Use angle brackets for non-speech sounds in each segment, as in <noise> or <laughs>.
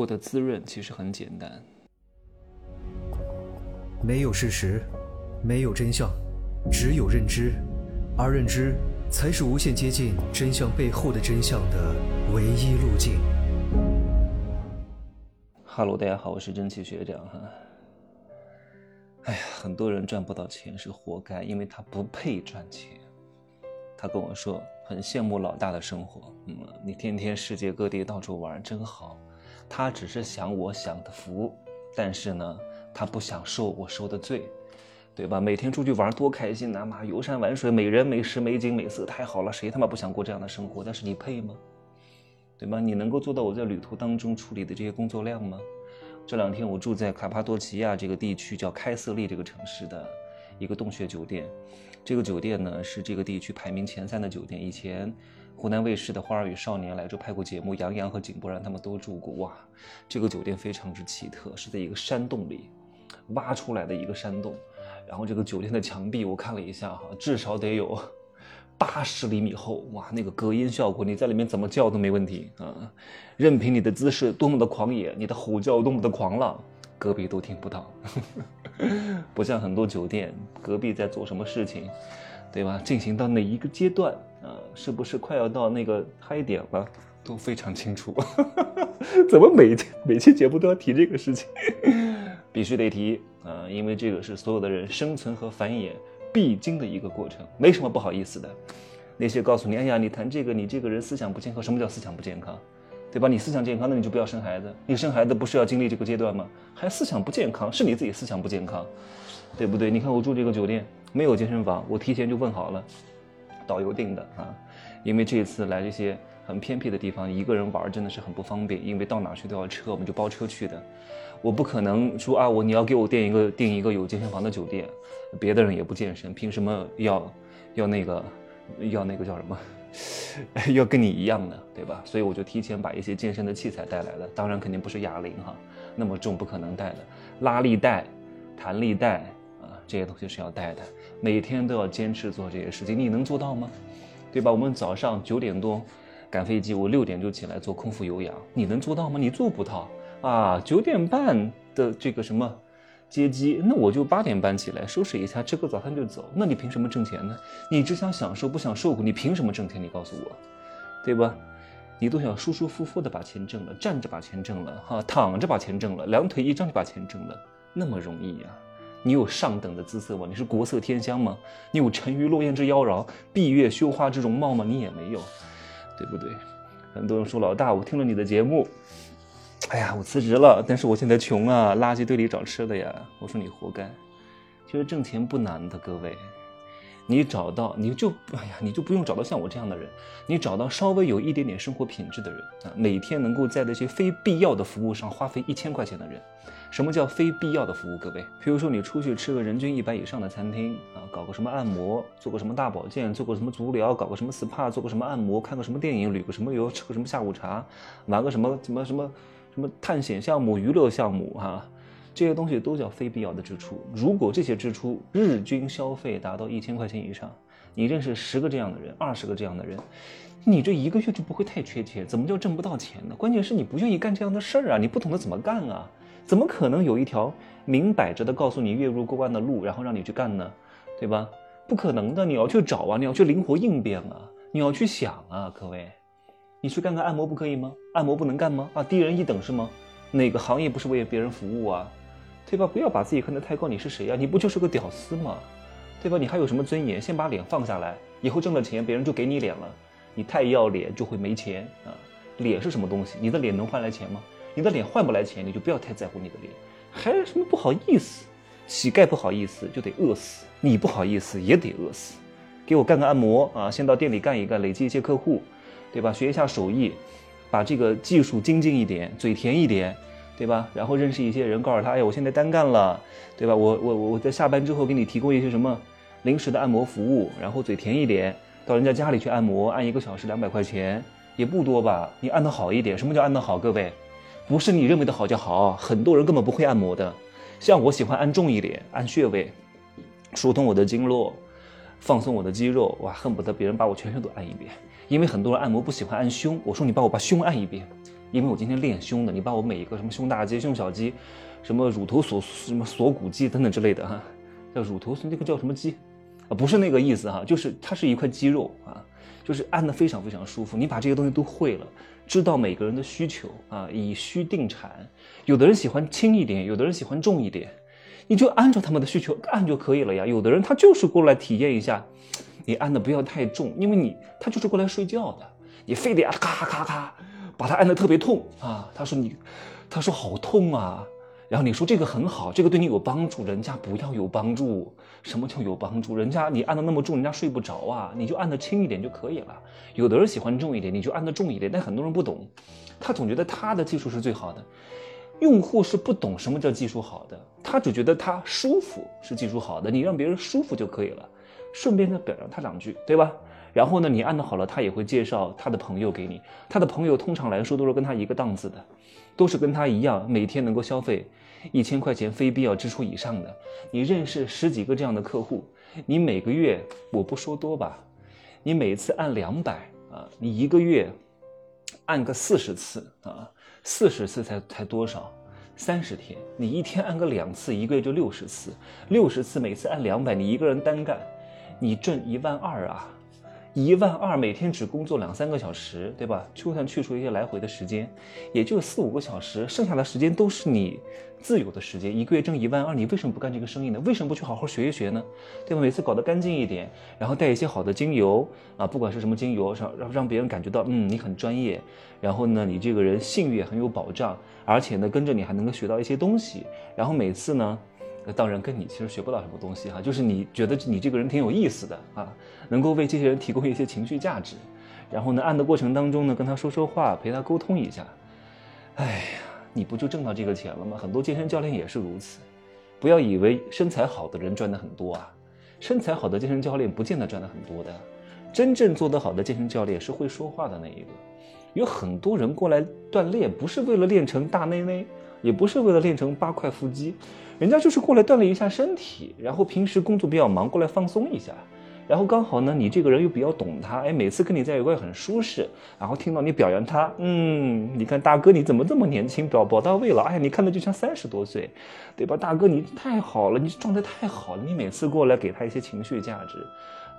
获得滋润其实很简单。没有事实，没有真相，只有认知，而认知才是无限接近真相背后的真相的唯一路径。哈喽，大家好，我是蒸汽学长哈。哎呀，很多人赚不到钱是活该，因为他不配赚钱。他跟我说很羡慕老大的生活，嗯，你天天世界各地到处玩真好。他只是享我享的福，但是呢，他不想受我受的罪，对吧？每天出去玩多开心呐，妈游山玩水，美人美食美景美色太好了，谁他妈不想过这样的生活？但是你配吗？对吗？你能够做到我在旅途当中处理的这些工作量吗？这两天我住在卡帕多奇亚这个地区，叫开瑟利这个城市的一个洞穴酒店。这个酒店呢是这个地区排名前三的酒店。以前湖南卫视的《花儿与少年》来这拍过节目，杨洋和井柏然他们都住过。哇，这个酒店非常之奇特，是在一个山洞里挖出来的一个山洞。然后这个酒店的墙壁我看了一下哈，至少得有八十厘米厚。哇，那个隔音效果，你在里面怎么叫都没问题啊！任凭你的姿势多么的狂野，你的吼叫多么的狂浪。隔壁都听不到，<laughs> 不像很多酒店，隔壁在做什么事情，对吧？进行到哪一个阶段啊？是不是快要到那个嗨点了？都非常清楚。<laughs> 怎么每每期节目都要提这个事情？<laughs> 必须得提啊，因为这个是所有的人生存和繁衍必经的一个过程，没什么不好意思的。那些告诉你，哎呀，你谈这个，你这个人思想不健康。什么叫思想不健康？对吧？你思想健康，那你就不要生孩子。你生孩子不是要经历这个阶段吗？还思想不健康，是你自己思想不健康，对不对？你看我住这个酒店没有健身房，我提前就问好了，导游定的啊。因为这次来这些很偏僻的地方，一个人玩真的是很不方便，因为到哪去都要车，我们就包车去的。我不可能说啊，我你要给我订一个订一个有健身房的酒店，别的人也不健身，凭什么要要那个要那个叫什么？<laughs> 要跟你一样的，对吧？所以我就提前把一些健身的器材带来了，当然肯定不是哑铃哈，那么重不可能带的，拉力带、弹力带，这些东西是要带的，每天都要坚持做这些事情，你能做到吗？对吧？我们早上九点多赶飞机，我六点就起来做空腹有氧，你能做到吗？你做不到啊！九点半的这个什么？接机，那我就八点半起来收拾一下，吃个早餐就走。那你凭什么挣钱呢？你只想享受，不想受苦，你凭什么挣钱？你告诉我，对吧？你都想舒舒服服的把钱挣了，站着把钱挣了，哈，躺着把钱挣了，两腿一张就把钱挣了，那么容易呀？你有上等的姿色吗？你是国色天香吗？你有沉鱼落雁之妖娆，闭月羞花之容貌吗？你也没有，对不对？很多人说老大，我听了你的节目。哎呀，我辞职了，但是我现在穷啊，垃圾堆里找吃的呀。我说你活该。其实挣钱不难的，各位，你找到你就哎呀，你就不用找到像我这样的人，你找到稍微有一点点生活品质的人啊，每天能够在那些非必要的服务上花费一千块钱的人。什么叫非必要的服务？各位，比如说你出去吃个人均一百以上的餐厅啊，搞个什么按摩，做个什么大保健，做个什么足疗，搞个什么 SPA，做个什么按摩，看个什么电影，旅个什么游，吃个什么下午茶，玩个什么什么什么。什么探险项目、娱乐项目，哈，这些东西都叫非必要的支出。如果这些支出日均消费达到一千块钱以上，你认识十个这样的人、二十个这样的人，你这一个月就不会太缺钱。怎么叫挣不到钱呢？关键是你不愿意干这样的事儿啊，你不懂得怎么干啊？怎么可能有一条明摆着的告诉你月入过万的路，然后让你去干呢？对吧？不可能的，你要去找啊，你要去灵活应变啊，你要去想啊，各位。你去干个按摩不可以吗？按摩不能干吗？啊，低人一等是吗？哪个行业不是为别人服务啊？对吧？不要把自己看得太高，你是谁呀？你不就是个屌丝吗？对吧？你还有什么尊严？先把脸放下来，以后挣了钱，别人就给你脸了。你太要脸就会没钱啊！脸是什么东西？你的脸能换来钱吗？你的脸换不来钱，你就不要太在乎你的脸。还什么不好意思？乞丐不好意思就得饿死，你不好意思也得饿死。给我干个按摩啊！先到店里干一干，累积一些客户。对吧？学一下手艺，把这个技术精进一点，嘴甜一点，对吧？然后认识一些人，告诉他，哎，我现在单干了，对吧？我我我在下班之后给你提供一些什么临时的按摩服务，然后嘴甜一点，到人家家里去按摩，按一个小时两百块钱，也不多吧？你按的好一点，什么叫按的好？各位，不是你认为的好就好，很多人根本不会按摩的。像我喜欢按重一点，按穴位，疏通我的经络，放松我的肌肉，哇，恨不得别人把我全身都按一遍。因为很多人按摩不喜欢按胸，我说你帮我把胸按一遍，因为我今天练胸的，你把我每一个什么胸大肌、胸小肌，什么乳头锁什么锁骨肌等等之类的哈，叫乳头那个叫什么肌啊？不是那个意思哈，就是它是一块肌肉啊，就是按的非常非常舒服。你把这些东西都会了，知道每个人的需求啊，以需定产。有的人喜欢轻一点，有的人喜欢重一点，你就按照他们的需求按就可以了呀。有的人他就是过来体验一下，你按的不要太重，因为你他就是过来睡觉的，你非得啊咔咔咔。把他按得特别痛啊！他说你，他说好痛啊！然后你说这个很好，这个对你有帮助，人家不要有帮助。什么叫有帮助？人家你按的那么重，人家睡不着啊！你就按的轻一点就可以了。有的人喜欢重一点，你就按的重一点。但很多人不懂，他总觉得他的技术是最好的。用户是不懂什么叫技术好的，他只觉得他舒服是技术好的。你让别人舒服就可以了，顺便再表扬他两句，对吧？然后呢，你按的好了，他也会介绍他的朋友给你。他的朋友通常来说都是跟他一个档次的，都是跟他一样每天能够消费一千块钱非必要支出以上的。你认识十几个这样的客户，你每个月我不说多吧，你每次按两百啊，你一个月按个四十次啊，四十次才才多少？三十天，你一天按个两次，一个月就六十次，六十次每次按两百，你一个人单干，你挣一万二啊！一万二每天只工作两三个小时，对吧？就算去除一些来回的时间，也就四五个小时，剩下的时间都是你自由的时间。一个月挣一万二，你为什么不干这个生意呢？为什么不去好好学一学呢？对吧？每次搞得干净一点，然后带一些好的精油啊，不管是什么精油，让让让别人感觉到，嗯，你很专业。然后呢，你这个人信誉也很有保障，而且呢，跟着你还能够学到一些东西。然后每次呢。那当然跟你其实学不到什么东西哈，就是你觉得你这个人挺有意思的啊，能够为这些人提供一些情绪价值，然后呢，按的过程当中呢，跟他说说话，陪他沟通一下，哎呀，你不就挣到这个钱了吗？很多健身教练也是如此，不要以为身材好的人赚的很多啊，身材好的健身教练不见得赚的很多的，真正做得好的健身教练是会说话的那一个，有很多人过来锻炼不是为了练成大内内，也不是为了练成八块腹肌。人家就是过来锻炼一下身体，然后平时工作比较忙，过来放松一下，然后刚好呢，你这个人又比较懂他，哎，每次跟你在一块很舒适，然后听到你表扬他，嗯，你看大哥你怎么这么年轻，表表到位了，哎，你看的就像三十多岁，对吧？大哥你太好了，你状态太好了，你每次过来给他一些情绪价值，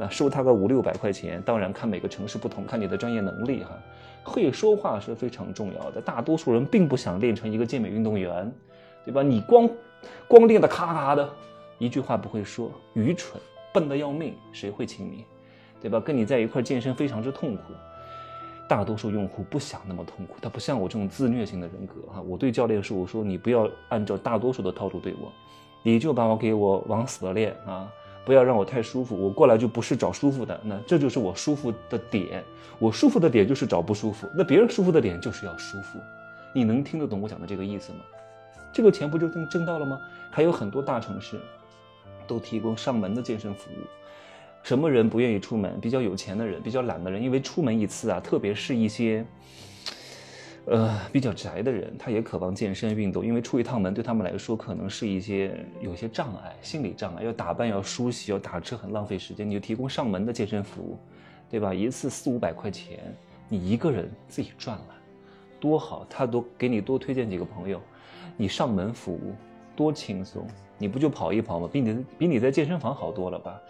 那收他个五六百块钱，当然看每个城市不同，看你的专业能力哈，会说话是非常重要的，大多数人并不想练成一个健美运动员，对吧？你光。光练的咔咔的，一句话不会说，愚蠢，笨的要命，谁会请你，对吧？跟你在一块健身非常之痛苦，大多数用户不想那么痛苦，他不像我这种自虐型的人格哈。我对教练说，我说你不要按照大多数的套路对我，你就把我给我往死了练啊，不要让我太舒服，我过来就不是找舒服的，那这就是我舒服的点，我舒服的点就是找不舒服，那别人舒服的点就是要舒服，你能听得懂我讲的这个意思吗？这个钱不就挣挣到了吗？还有很多大城市都提供上门的健身服务。什么人不愿意出门？比较有钱的人，比较懒的人，因为出门一次啊，特别是一些呃比较宅的人，他也渴望健身运动，因为出一趟门对他们来说可能是一些有些障碍，心理障碍，要打扮，要梳洗，要打车，很浪费时间。你就提供上门的健身服务，对吧？一次四五百块钱，你一个人自己赚了，多好！他多给你多推荐几个朋友。你上门服务多轻松，你不就跑一跑吗？比你比你在健身房好多了吧？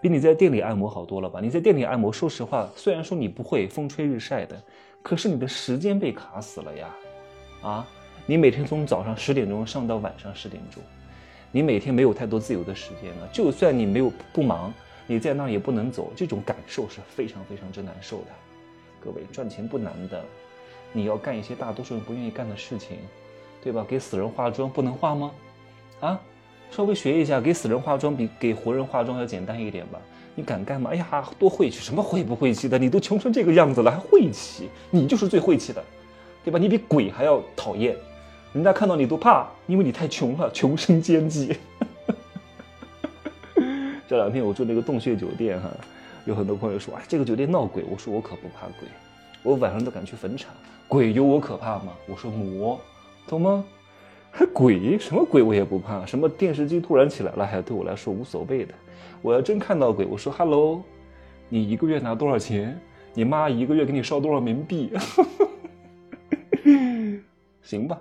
比你在店里按摩好多了吧？你在店里按摩，说实话，虽然说你不会风吹日晒的，可是你的时间被卡死了呀！啊，你每天从早上十点钟上到晚上十点钟，你每天没有太多自由的时间了。就算你没有不忙，你在那也不能走，这种感受是非常非常之难受的。各位，赚钱不难的，你要干一些大多数人不愿意干的事情。对吧？给死人化妆不能化吗？啊，稍微学一下，给死人化妆比给活人化妆要简单一点吧？你敢干吗？哎呀，多晦气！什么晦不晦气的？你都穷成这个样子了，还晦气？你就是最晦气的，对吧？你比鬼还要讨厌，人家看到你都怕，因为你太穷了，穷生奸计。<laughs> 这两天我住那个洞穴酒店哈，有很多朋友说，哎，这个酒店闹鬼。我说我可不怕鬼，我晚上都敢去坟场。鬼有我可怕吗？我说魔。懂吗？还 <laughs> 鬼什么鬼我也不怕，什么电视机突然起来了，还对我来说无所谓的。我要真看到鬼，我说 “hello”，你一个月拿多少钱？你妈一个月给你烧多少冥币？<laughs> 行吧。